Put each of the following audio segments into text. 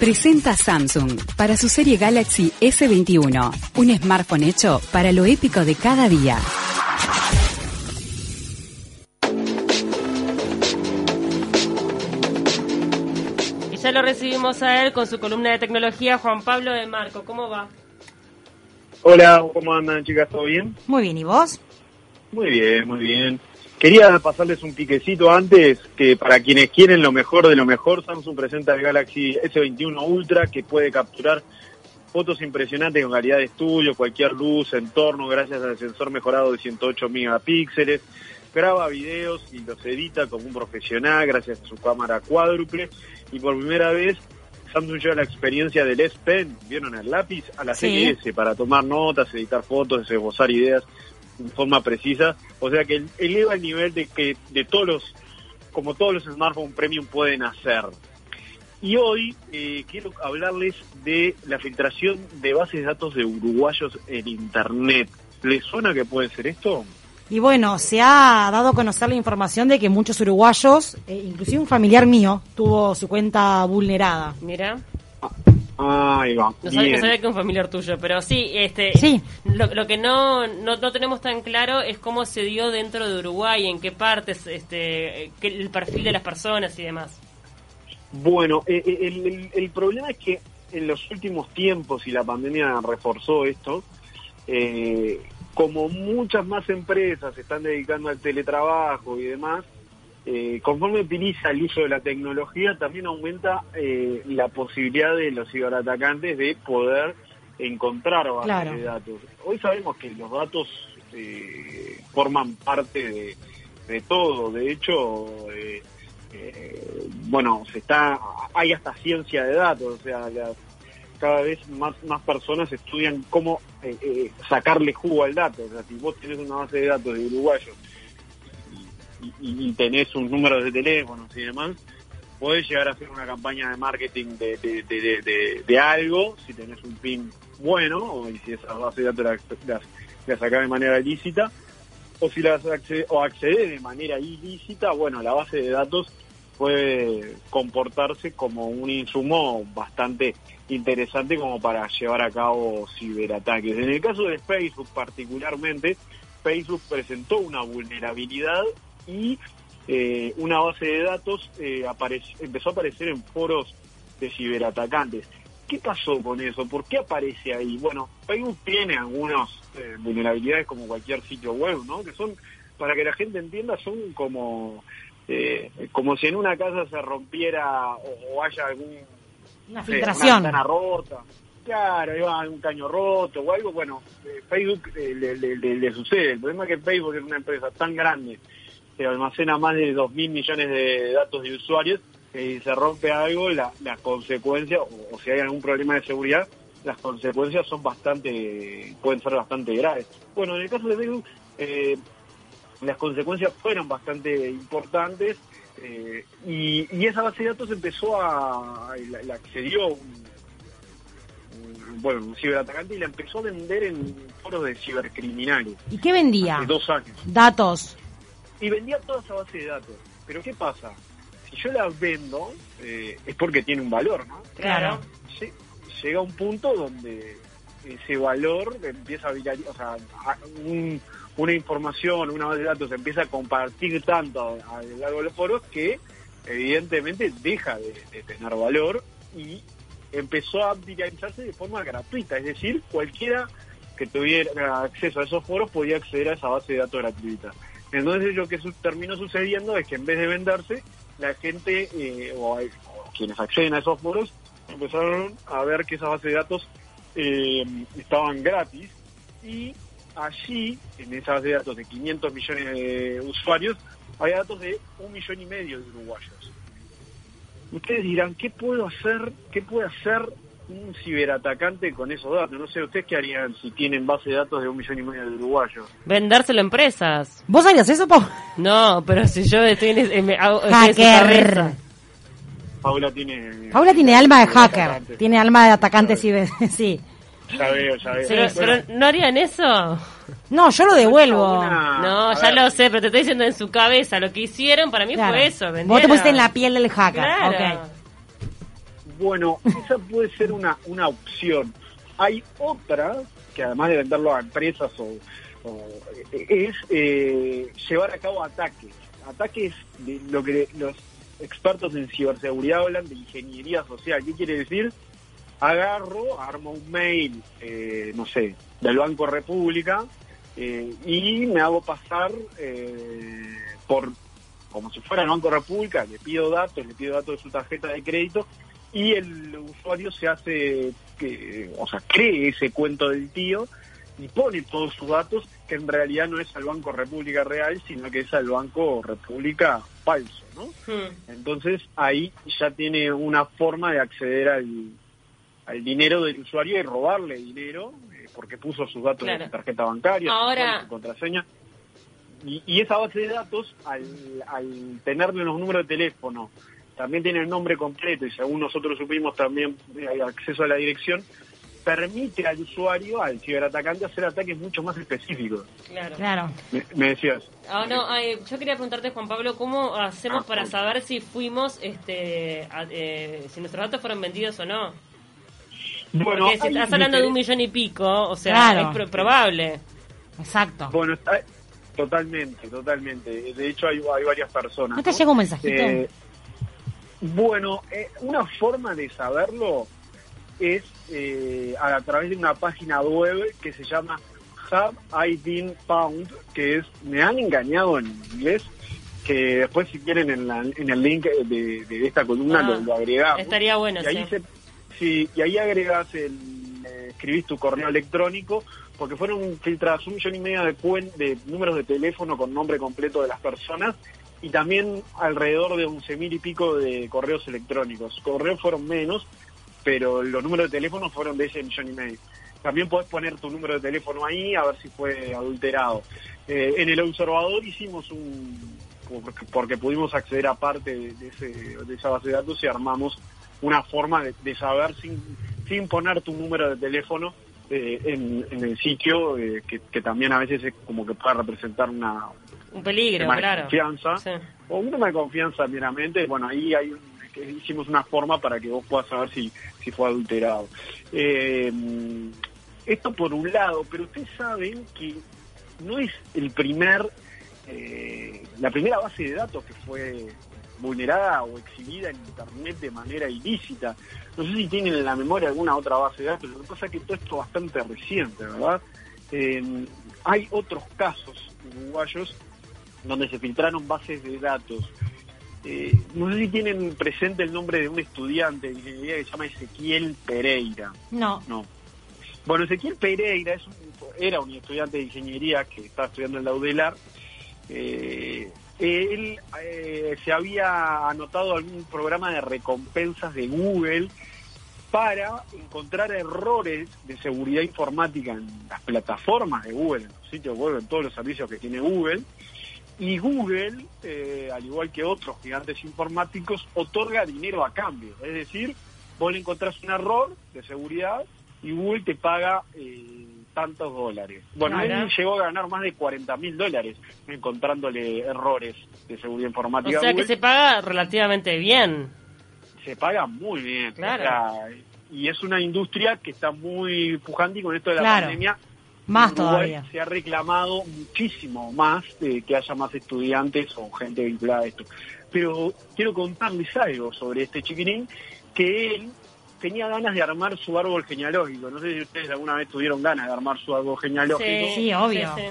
Presenta Samsung para su serie Galaxy S21, un smartphone hecho para lo épico de cada día. Y ya lo recibimos a él con su columna de tecnología, Juan Pablo de Marco. ¿Cómo va? Hola, ¿cómo andan chicas? ¿Todo bien? Muy bien, ¿y vos? Muy bien, muy bien. Quería pasarles un piquecito antes, que para quienes quieren lo mejor de lo mejor, Samsung presenta el Galaxy S21 Ultra que puede capturar fotos impresionantes con calidad de estudio, cualquier luz, entorno, gracias al sensor mejorado de 108 megapíxeles. Graba videos y los edita como un profesional gracias a su cámara cuádruple. Y por primera vez Samsung lleva la experiencia del S Pen, vieron el lápiz, a la Sí. CLS para tomar notas, editar fotos, esbozar ideas de forma precisa. O sea que eleva el nivel de que de todos los, como todos los smartphones premium pueden hacer. Y hoy eh, quiero hablarles de la filtración de bases de datos de uruguayos en Internet. ¿Les suena que puede ser esto? Y bueno, se ha dado a conocer la información de que muchos uruguayos, eh, inclusive un familiar mío, tuvo su cuenta vulnerada. Mira, Ahí va. no sabía, no sabía que un familiar tuyo, pero sí, este, Sí. Lo, lo que no, no no tenemos tan claro es cómo se dio dentro de Uruguay, en qué partes, este, qué- el perfil de las personas y demás. Bueno, eh, eh, el, el- el problema es que en los últimos tiempos, y la pandemia reforzó esto, eh, como muchas más empresas se están dedicando al teletrabajo y demás, eh, conforme utiliza el uso de la tecnología, también aumenta eh, la posibilidad de los ciberatacantes de poder encontrar bases Claro. de datos. Hoy sabemos que los datos eh, forman parte de, de todo. De hecho, eh, eh, bueno, se está, hay hasta ciencia de datos, o sea, la- cada vez más, más personas estudian cómo eh, eh, sacarle jugo al dato. O sea, si vos tenés una base de datos de uruguayos y, y- tenés un número de teléfonos y demás, podés llegar a hacer una campaña de marketing de, de, de, algo, si tenés un PIN bueno, o y si esa base de datos la, la, la sacás de manera ilícita, o si las o accede de manera ilícita, bueno, la base de datos puede comportarse como un insumo bastante interesante como para llevar a cabo ciberataques. En el caso de Facebook particularmente, Facebook presentó una vulnerabilidad y eh, una base de datos eh, empezó a aparecer en foros de ciberatacantes. ¿Qué pasó con eso? ¿Por qué aparece ahí? Bueno, Facebook tiene algunas eh, vulnerabilidades como cualquier sitio web, ¿no? Que son, para que la gente entienda, son como, eh, como si en una casa se rompiera o, o haya algún Una sé, filtración. una rota. Claro, va un caño roto o algo. Bueno, eh, Facebook eh, le, le- le- le sucede. El problema es que Facebook es una empresa tan grande que almacena más de 2 mil millones de datos de usuarios si se rompe algo, la- las consecuencias, o, o si hay algún problema de seguridad, las consecuencias son bastante, pueden ser bastante graves. Bueno, en el caso de Facebook, eh, las consecuencias fueron bastante importantes eh, y, y esa base de datos empezó a, la, la accedió un, un- bueno, un ciberatacante y la empezó a vender en foros de cibercriminales ¿Y qué vendía? hace dos años Datos. Y vendía toda esa base de datos. Pero ¿qué pasa? Si yo la vendo, eh, es porque tiene un valor, ¿no? Claro. Lle- Llega un punto donde ese valor empieza a viralizar, o sea, un- una información, una base de datos empieza a compartir tanto a, a lo largo de los foros que evidentemente deja de, de tener valor y empezó a viralizarse de forma gratuita, es decir, cualquiera que tuviera acceso a esos foros podía acceder a esa base de datos gratuita. Entonces lo que su- terminó sucediendo es que en vez de venderse, la gente eh, o, quienes acceden a esos foros empezaron a ver que esas bases de datos eh, estaban gratis y allí, en esa base de datos de 500 millones de usuarios, hay datos de un millón y medio de uruguayos. Ustedes dirán, ¿qué puedo hacer? ¿Qué puede hacer un ciberatacante con esos datos? No sé, ¿ustedes qué harían si tienen base de datos de un millón y medio de uruguayos? Vendérselo a empresas. ¿Vos harías eso, Pau? No, pero si yo estoy en, en- me hago- estoy en su Hacker. cabeza. Paula tiene... Paula tiene alma de hacker. Tiene alma de atacante, sí. sí. Ya veo, ya veo. Pero, Bueno, pero ¿no harían eso? No, yo lo devuelvo. una- No, a ya ver, lo sé, pero te estoy diciendo en su cabeza. Lo que hicieron para mí Claro. fue eso. Vos te pusiste en la piel del hacker. Claro. ok. Bueno, esa puede ser una, una opción. Hay otra, que además de venderlo a empresas o, es eh, llevar a cabo ataques. Ataques de lo que los expertos en ciberseguridad hablan de ingeniería social. ¿Qué quiere decir? Agarro, armo un mail, eh, no sé, del Banco República eh, y me hago pasar por como si fuera el Banco República, le pido datos, le pido datos de su tarjeta de crédito y el usuario se hace, que, o sea, cree ese cuento del tío y pone todos sus datos que en realidad no es al Banco República real, sino que es al Banco República falso, ¿no? Hmm. Entonces ahí ya tiene una forma de acceder al, al dinero del usuario y robarle dinero eh, porque puso sus datos Claro. de su tarjeta bancaria, Ahora- su contraseña. Y, y esa base de datos, al, al tenerle los números de teléfono, también tiene el nombre completo y según nosotros supimos también eh, hay acceso a la dirección, permite al usuario, al ciberatacante, hacer ataques mucho más específicos. Claro. Claro. Me, me decías. Ah, no, ay, yo quería preguntarte, Juan Pablo, ¿cómo hacemos Ah, para saber si fuimos, este, a- eh, si nuestros datos fueron vendidos o no? Bueno, Porque si estás hablando de un millón y pico, o sea, Claro. es pro- probable. Exacto. Bueno, está- totalmente, totalmente. De hecho, hay, hay varias personas. ¿No te llega un mensajito? Eh, bueno, eh, una forma de saberlo es eh, a través de una página web que se llama Have I Been Found, que es Me han engañado en inglés, que después si quieren en, la- en el link de, de esta columna Ah, lo, lo agregamos. estaría bueno, y ahí sí. se- sí, y ahí agregas el, eh, escribís tu correo electrónico, porque fueron filtradas un millón y medio de, cuen- de números de teléfono con nombre completo de las personas y también alrededor de once mil y pico de correos electrónicos. Correos fueron menos, pero los números de teléfono fueron de ese millón y medio. También podés poner tu número de teléfono ahí a ver si fue adulterado. Eh, en el observador hicimos un, porque, pudimos acceder a parte de, ese- de esa base de datos y armamos una forma de, saber sin, sin poner tu número de teléfono eh, en, en el sitio, eh, que, que también a veces es como que puede representar una Un peligro, tema de claro. confianza Sí. o un tema de confianza meramente. Bueno, ahí hay un- que hicimos una forma para que vos puedas saber si, si fue adulterado. Eh, esto por un lado, pero ustedes saben que no es el primer, eh, la primera base de datos que fue vulnerada o exhibida en Internet de manera ilícita. No sé si tienen en la memoria alguna otra base de datos, lo que pasa es que todo esto es bastante reciente, ¿verdad? Eh, hay otros casos uruguayos donde se filtraron bases de datos. Eh, no sé si tienen presente el nombre de un estudiante de ingeniería que se llama Ezequiel Pereira. No. No. Bueno, Ezequiel Pereira es un- era un estudiante de ingeniería que estaba estudiando en la UDELAR. Eh, él eh, se había anotado algún programa de recompensas de Google para encontrar errores de seguridad informática en las plataformas de Google, en los sitios web, en todos los servicios que tiene Google. Y Google, eh, al igual que otros gigantes informáticos, otorga dinero a cambio. Es decir, vos le encontrás un error de seguridad y Google te paga eh, tantos dólares. Bueno, él llegó a ganar más de 40 mil dólares encontrándole errores de seguridad O informática. a sea que se paga relativamente bien. se paga muy bien. Claro. O sea, y es una industria que está muy pujante y con esto de la Claro. pandemia. Más Uruguay todavía. Se ha reclamado muchísimo más de que haya más estudiantes o gente vinculada a esto. Pero quiero contarles algo sobre este chiquirín, que él tenía ganas de armar su árbol genealógico. No sé si ustedes alguna vez tuvieron ganas de armar su árbol genealógico. Sí, obvio. sí.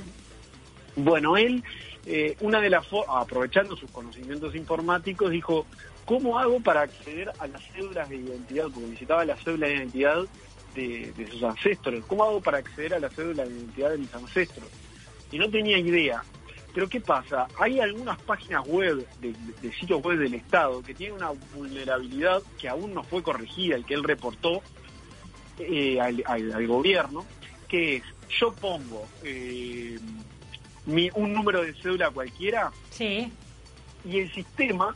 Bueno, él, eh, una de las aprovechando sus conocimientos informáticos, dijo, ¿cómo hago para acceder a las cédulas de identidad? Porque necesitaba la cédula de identidad de, de sus ancestros. ¿Cómo hago para acceder a la cédula de identidad de mis ancestros? Y no tenía idea. Pero ¿qué pasa? Hay algunas páginas web, de, sitios web del Estado, que tienen una vulnerabilidad que aún no fue corregida y que él reportó eh, al, al- al gobierno, que es, yo pongo eh, mi, un número de cédula cualquiera Sí. y el sistema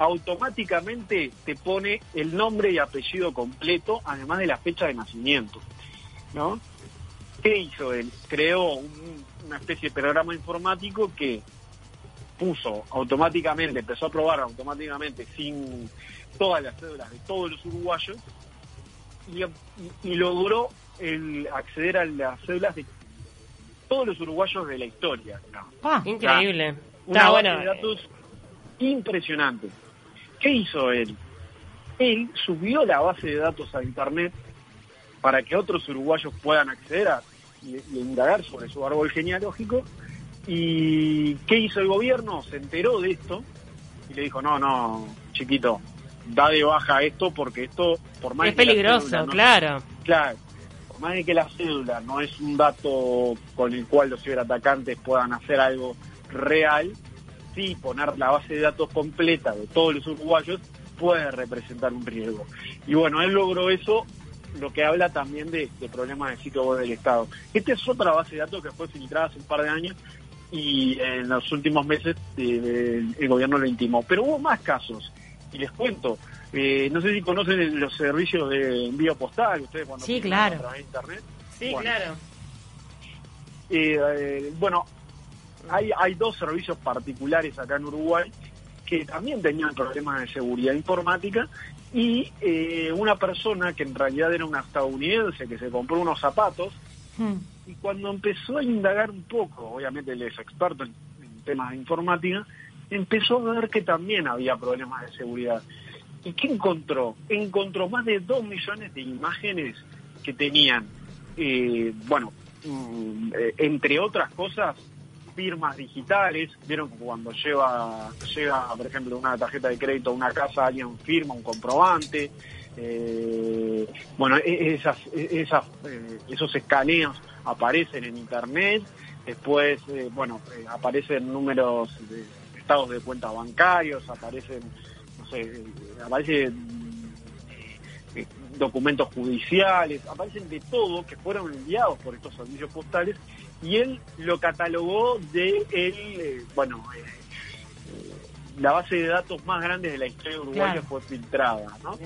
automáticamente te pone el nombre y apellido completo, además de la fecha de nacimiento. ¿no? ¿Qué hizo él? Creó un- una especie de programa informático que puso automáticamente, empezó a probar automáticamente sin todas las cédulas de todos los uruguayos y, y- y logró el acceder a las cédulas de todos los uruguayos de la historia. Pa. Increíble. Una Está base bueno. de datos impresionante. ¿Qué hizo él? Él subió la base de datos a internet para que otros uruguayos puedan acceder a y, y indagar sobre su árbol genealógico. ¿Y qué hizo el gobierno? Se enteró de esto y le dijo, no, no, chiquito, da de baja esto porque esto, por más Es que peligroso, no- claro. Claro, por más de que la cédula no es un dato con el cual los ciberatacantes puedan hacer algo real, sí poner la base de datos completa de todos los uruguayos puede representar un riesgo. Y bueno, él logró eso, lo que habla también de, de problemas de sitio web del Estado. Esta es otra base de datos que fue filtrada hace un par de años y en los últimos meses eh, el gobierno lo intimó. Pero hubo más casos, y les cuento. Eh, no sé si conocen los servicios de envío postal, ustedes cuando Sí, claro. a través de internet. Sí, Bueno. claro. Eh, eh, bueno, hay, hay dos servicios particulares acá en Uruguay que también tenían problemas de seguridad informática y eh, una persona que en realidad era una estadounidense que se compró unos zapatos Hmm. y cuando empezó a indagar un poco, obviamente él es experto en, en temas de informática, empezó a ver que también había problemas de seguridad. ¿Y qué encontró? Encontró más de dos millones de imágenes que tenían, eh, bueno, mm, eh, entre otras cosas, firmas digitales. Vieron cuando lleva, llega, por ejemplo, una tarjeta de crédito a una casa, alguien firma un comprobante. Eh, bueno, e- esas, e- esas, eh, esos escaneos aparecen en internet. Después, eh, bueno, eh, aparecen números de estados de cuenta bancarios, aparecen, no sé, eh, aparecen eh, documentos judiciales, aparecen de todo que fueron enviados por estos servicios postales y él lo catalogó de el, eh, bueno, eh, la base de datos más grande de la historia uruguaya Claro. fue filtrada, ¿no?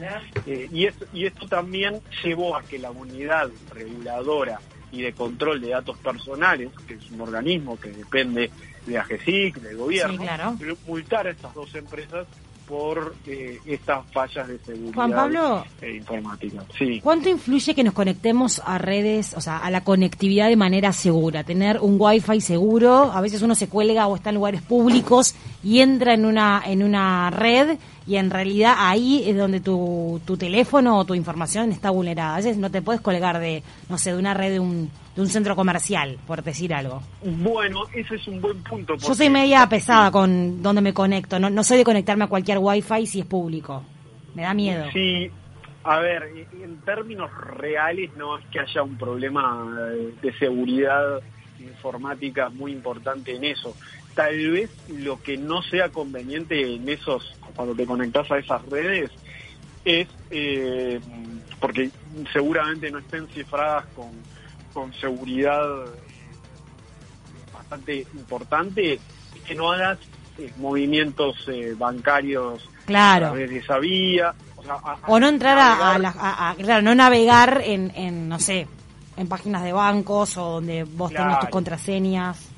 Eh, y, esto, y esto también llevó a que la unidad reguladora y de control de datos personales, que es un organismo que depende de AGESIC, del gobierno, Sí, claro. multar a estas dos empresas por eh, estas fallas de seguridad Juan Pablo. eh, informática. Sí. ¿Cuánto influye que nos conectemos a redes, o sea, a la conectividad de manera segura? Tener un wifi seguro, a veces uno se cuelga o está en lugares públicos y entra en una en una red y en realidad ahí es donde tu, tu teléfono o tu información está vulnerada. A veces no te puedes colgar de, no sé, de una red de un, de un centro comercial, por decir algo. Bueno, ese es un buen punto. Yo soy media pesada con donde me conecto, no, no soy de conectarme a cualquier wifi si es público. Me da miedo. Sí, a ver, en términos reales no es que haya un problema de seguridad informática muy importante en eso. Tal vez lo que no sea conveniente en esos, cuando te conectas a esas redes, es eh, porque seguramente no estén cifradas con, con seguridad eh, bastante importante, que no hagas eh, movimientos eh, bancarios a Claro. través de esa vía. O, sea, a- O no entrar a, a la- a- a- claro, no navegar en, en, no sé, en páginas de bancos o donde vos tengas tus contraseñas.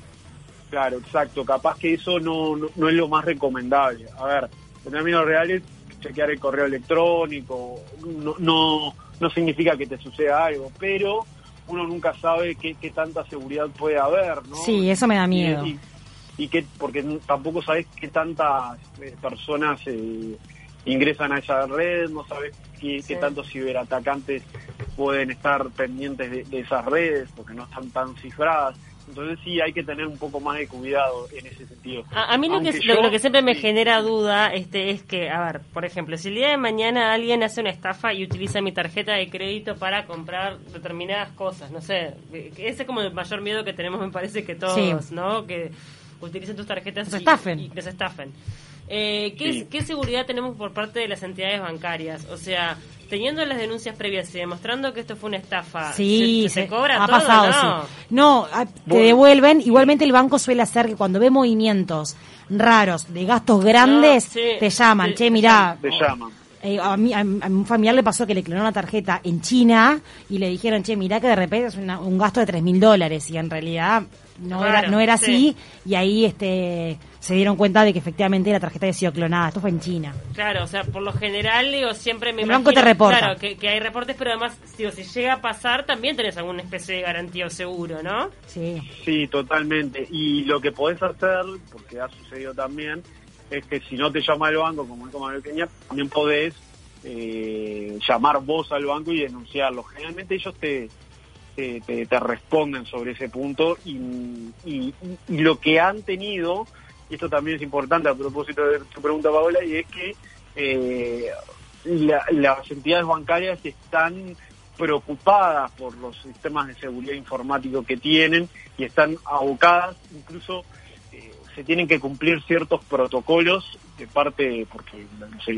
Claro, exacto. Capaz que eso no, no, no es lo más recomendable. A ver, en términos reales, chequear el correo electrónico no, no, no significa que te suceda algo, pero uno nunca sabe qué, qué tanta seguridad puede haber, ¿no? Sí, eso me da miedo. Y, y, y que, porque tampoco sabes qué tantas eh, personas eh, ingresan a esa red, no sabes qué, qué tantos ciberatacantes pueden estar pendientes de, de esas redes, porque no están tan cifradas. Entonces sí hay que tener un poco más de cuidado en ese sentido. A, a mí lo que, Aunque lo, yo- lo que siempre me sí. genera duda este es que, a ver, por ejemplo, si el día de mañana alguien hace una estafa y utiliza mi tarjeta de crédito para comprar determinadas cosas, no sé, eh, ese es como el mayor miedo que tenemos, me parece que todos, Sí. ¿no? Que utilicen tus tarjetas Nos y- estafen. y, que se estafen. Eh, ¿qué, Sí. ¿Qué seguridad tenemos por parte de las entidades bancarias? O sea, teniendo las denuncias previas y demostrando que esto fue una estafa, Sí, ¿se, se se- cobra ha todo? pasado, no? sí. No, a- te devuelven. Igualmente el banco suele hacer que cuando ve movimientos raros de gastos grandes, sí. te llaman. Te- che, mirá, Te llaman. Eh, a, mí, a, a un familiar le pasó que le clonaron una tarjeta en China y le dijeron, che, mirá que de repente es una- un gasto de tres mil dólares y en realidad no Claro, era no era sí. así y ahí este se dieron cuenta de que efectivamente la tarjeta había sido clonada. Esto fue en China. Claro, o sea, por lo general, digo, siempre me El banco imagino- te reporta. Claro, que, que hay reportes, pero además, digo, si llega a pasar, también tenés alguna especie de garantía o seguro, ¿no? Sí. Sí, totalmente. Y lo que podés hacer, porque ha sucedido también, es que si no te llama el banco, como dijo Manuel Peña, también podés eh, llamar vos al banco y denunciarlo. Generalmente ellos te, te, te- te responden sobre ese punto y, y- y lo que han tenido, y esto también es importante a propósito de tu pregunta, Paola, y es que eh, la- las entidades bancarias están preocupadas por los sistemas de seguridad informático que tienen y están abocadas, incluso eh, se tienen que cumplir ciertos protocolos de parte, porque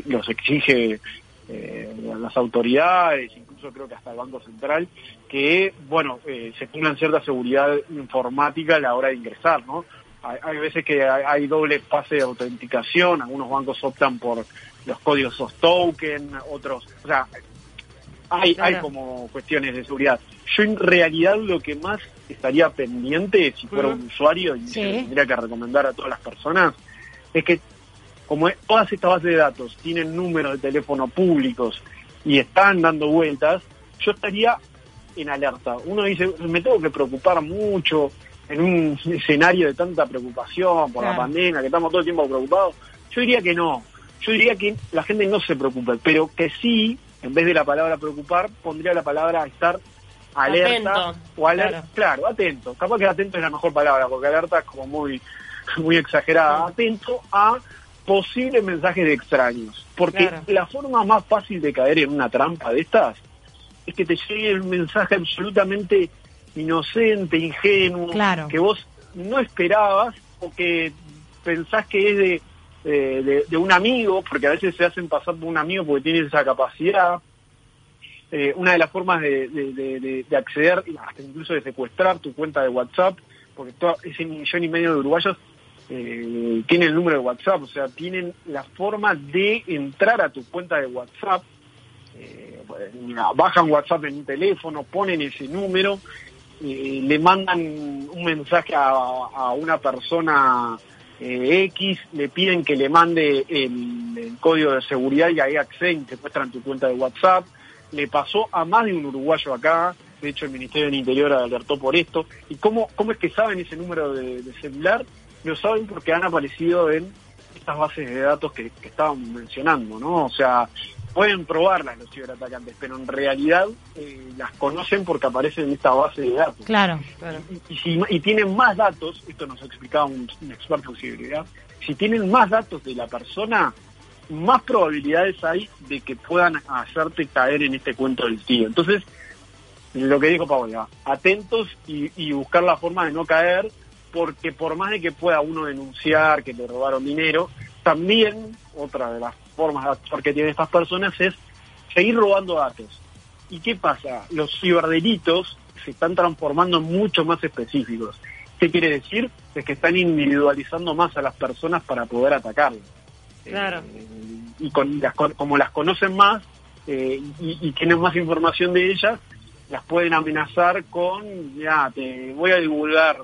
los, exige eh, las autoridades, incluso creo que hasta el Banco Central, que, bueno, eh, se tengan cierta seguridad informática a la hora de ingresar, ¿no? Hay, hay veces que hay, hay doble fase de autenticación, algunos bancos optan por los códigos soft token, otros, o sea, hay, Claro. hay como cuestiones de seguridad. Yo en realidad lo que más estaría pendiente si fuera un usuario y Sí. tendría que recomendar a todas las personas es que como todas estas bases de datos tienen números de teléfono públicos y están dando vueltas, yo estaría en alerta. Uno dice, me tengo que preocupar mucho en un escenario de tanta preocupación por la pandemia, que estamos todo el tiempo preocupados. Yo diría que no. Yo diría que la gente no se preocupe, pero que sí, en vez de la palabra preocupar, pondría la palabra estar alerta Atento, o alerta. claro. Claro. atento. Capaz que atento es la mejor palabra, porque alerta es como muy, muy exagerada. Atento a posibles mensajes de extraños. Porque Claro. la forma más fácil de caer en una trampa de estas es que te llegue un mensaje absolutamente inocente, ingenuo, Claro. que vos no esperabas o que pensás que es de, eh, de, de un amigo, porque a veces se hacen pasar por un amigo porque tienen esa capacidad. Eh, una de las formas de, de- de- de- de acceder, hasta incluso de secuestrar tu cuenta de WhatsApp, porque todo ese millón y medio de uruguayos eh, tienen el número de WhatsApp, o sea, tienen la forma de entrar a tu cuenta de WhatsApp, eh, bajan WhatsApp en un teléfono, ponen ese número, eh, le mandan un mensaje a, a una persona eh, X, le piden que le mande el, código de seguridad y ahí acceden, te muestran tu cuenta de WhatsApp. Le pasó a más de un uruguayo acá, de hecho el Ministerio del Interior alertó por esto. ¿Y cómo, cómo es que saben ese número de, de celular? Lo saben porque han aparecido en estas bases de datos que, que estábamos mencionando, ¿no? O sea, pueden probarlas los ciberatacantes, pero en realidad eh, las conocen porque aparecen en esta base de datos. Claro. Claro. Y, si, y tienen más datos, esto nos explicaba un, un experto en ciberseguridad, si tienen más datos de la persona, más probabilidades hay de que puedan hacerte caer en este cuento del tío. Entonces, lo que dijo Paola, atentos y, y buscar la forma de no caer, porque por más de que pueda uno denunciar que le robaron dinero, también otra de las formas de actuar que tienen estas personas es seguir robando datos. ¿Y qué pasa? Los ciberdelitos se están transformando en mucho más específicos. ¿Qué quiere decir? Es que están individualizando más a las personas para poder atacarlas. Claro. Eh, y con, las, como las conocen más eh, y, y tienen más información de ellas, las pueden amenazar con, ya, te voy a divulgar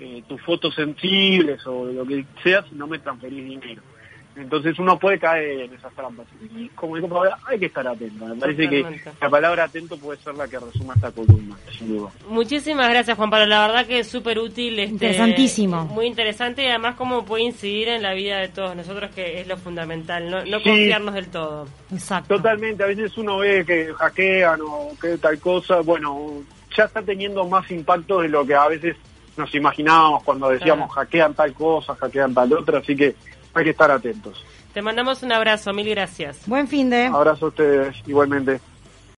eh, tus fotos sensibles o lo que sea si no me transferís dinero. Entonces uno puede caer en esas trampas. Y como dijo Paola, hay que estar atento. Me parece que la palabra atento puede ser la que resuma esta columna, sin duda. Muchísimas gracias, Juan Pablo. La verdad que es súper útil. este, Interesantísimo. Muy interesante y además cómo puede incidir en la vida de todos nosotros, que es lo fundamental, no, no Sí. confiarnos del todo. Exacto. Totalmente, a veces uno ve que hackean o que tal cosa, bueno, ya está teniendo más impacto de lo que a veces nos imaginábamos cuando decíamos hackean tal cosa, hackean tal otra, así que hay que estar atentos. Te mandamos un abrazo, mil gracias. Buen fin de. Abrazo a ustedes igualmente.